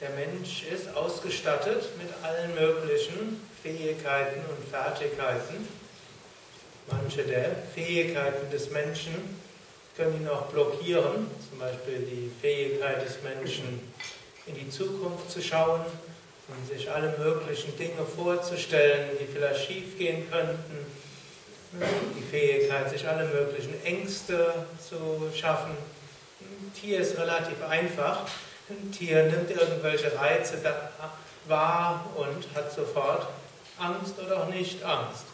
Mensch ist ausgestattet mit allen möglichen Fähigkeiten und Fertigkeiten. Manche der Fähigkeiten des Menschen können ihn auch blockieren, zum Beispiel die Fähigkeit des Menschen, in die Zukunft zu schauen und sich alle möglichen Dinge vorzustellen, die vielleicht schiefgehen könnten. Die Fähigkeit, sich alle möglichen Ängste zu schaffen. Tier ist relativ einfach. Ein Tier nimmt irgendwelche Reize wahr und hat sofort Angst oder auch nicht Angst.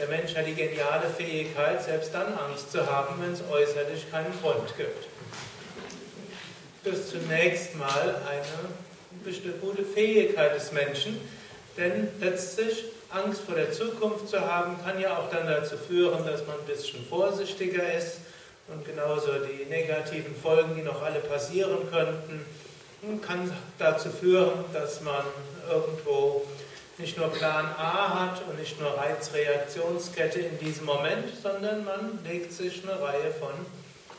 Der Mensch hat die geniale Fähigkeit, selbst dann Angst zu haben, wenn es äußerlich keinen Grund gibt. Das ist zunächst mal eine gute Fähigkeit des Menschen, denn letztlich Angst vor der Zukunft zu haben, kann ja auch dann dazu führen, dass man ein bisschen vorsichtiger ist und genauso die negativen Folgen, die noch alle passieren könnten, kann dazu führen, dass man irgendwo nicht nur Plan A hat und nicht nur Reizreaktionskette in diesem Moment, sondern man legt sich eine Reihe von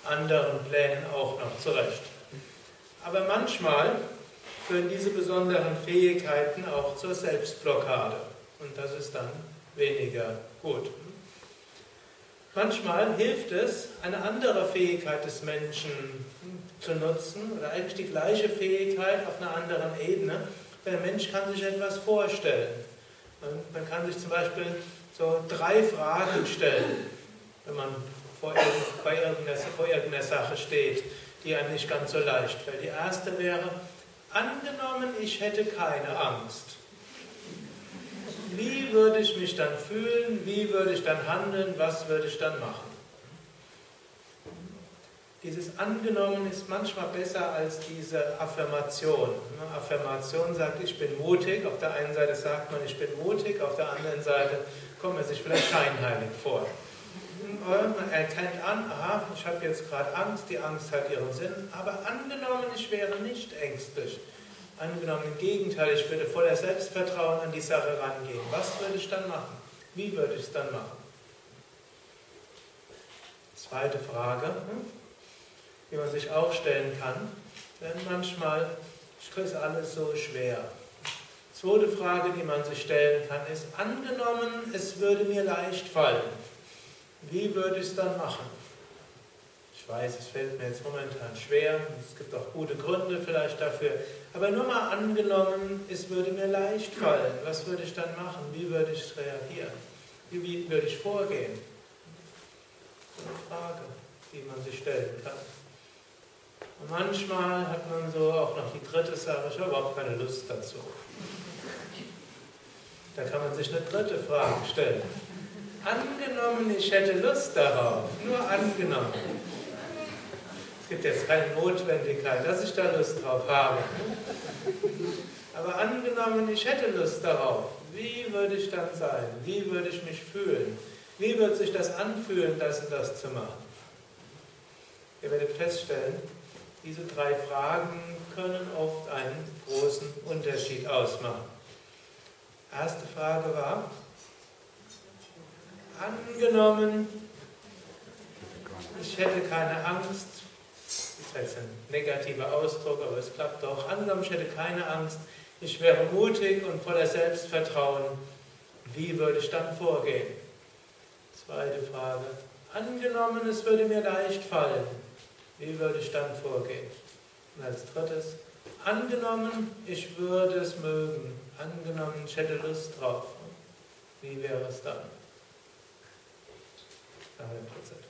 anderen Plänen auch noch zurecht. Aber manchmal führen diese besonderen Fähigkeiten auch zur Selbstblockade und das ist dann weniger gut. Manchmal hilft es, eine andere Fähigkeit des Menschen zu nutzen oder eigentlich die gleiche Fähigkeit auf einer anderen Ebene, der Mensch kann sich etwas vorstellen. Man kann sich zum Beispiel so drei Fragen stellen, wenn man vor, irgendeiner, vor irgendeiner Sache steht, die einem nicht ganz so leicht fällt. Die erste wäre, angenommen, ich hätte keine Angst. Wie würde ich mich dann fühlen? Wie würde ich dann handeln? Was würde ich dann machen? Dieses Angenommen ist manchmal besser als diese Affirmation. Affirmation sagt, ich bin mutig. Auf der einen Seite sagt man, ich bin mutig. Auf der anderen Seite kommt man sich vielleicht scheinheilig vor. Man erkennt an, aha, ich habe jetzt gerade Angst, die Angst hat ihren Sinn. Aber angenommen, ich wäre nicht ängstlich. Angenommen, im Gegenteil, ich würde voller Selbstvertrauen an die Sache rangehen. Was würde ich dann machen? Wie würde ich es dann machen? Zweite Frage die man sich auch stellen kann. Denn manchmal ist alles so schwer. Zweite Frage, die man sich stellen kann, ist, angenommen, es würde mir leicht fallen, wie würde ich es dann machen? Ich weiß, es fällt mir jetzt momentan schwer, es gibt auch gute Gründe vielleicht dafür, aber nur mal angenommen, es würde mir leicht fallen, was würde ich dann machen? Wie würde ich reagieren? Wie, würde ich vorgehen? Eine Frage, die man sich stellen kann. Und manchmal hat man so auch noch die dritte Sache, ich habe überhaupt keine Lust dazu. Da kann man sich eine dritte Frage stellen. Angenommen, ich hätte Lust darauf, nur angenommen. Es gibt jetzt keine Notwendigkeit, dass ich da Lust drauf habe. Aber angenommen, ich hätte Lust darauf, wie würde ich dann sein? Wie würde ich mich fühlen? Wie würde sich das anfühlen, das und das zu machen? Ihr werdet feststellen, diese drei Fragen können oft einen großen Unterschied ausmachen. Erste Frage war, angenommen, ich hätte keine Angst, das ist jetzt ein negativer Ausdruck, aber es klappt doch, angenommen, ich hätte keine Angst, ich wäre mutig und voller Selbstvertrauen, wie würde ich dann vorgehen? Zweite Frage, angenommen, es würde mir leicht fallen, wie würde ich dann vorgehen? Und als drittes, angenommen, ich würde es mögen, angenommen, ich hätte Lust drauf, wie wäre es dann? 100 Prozent.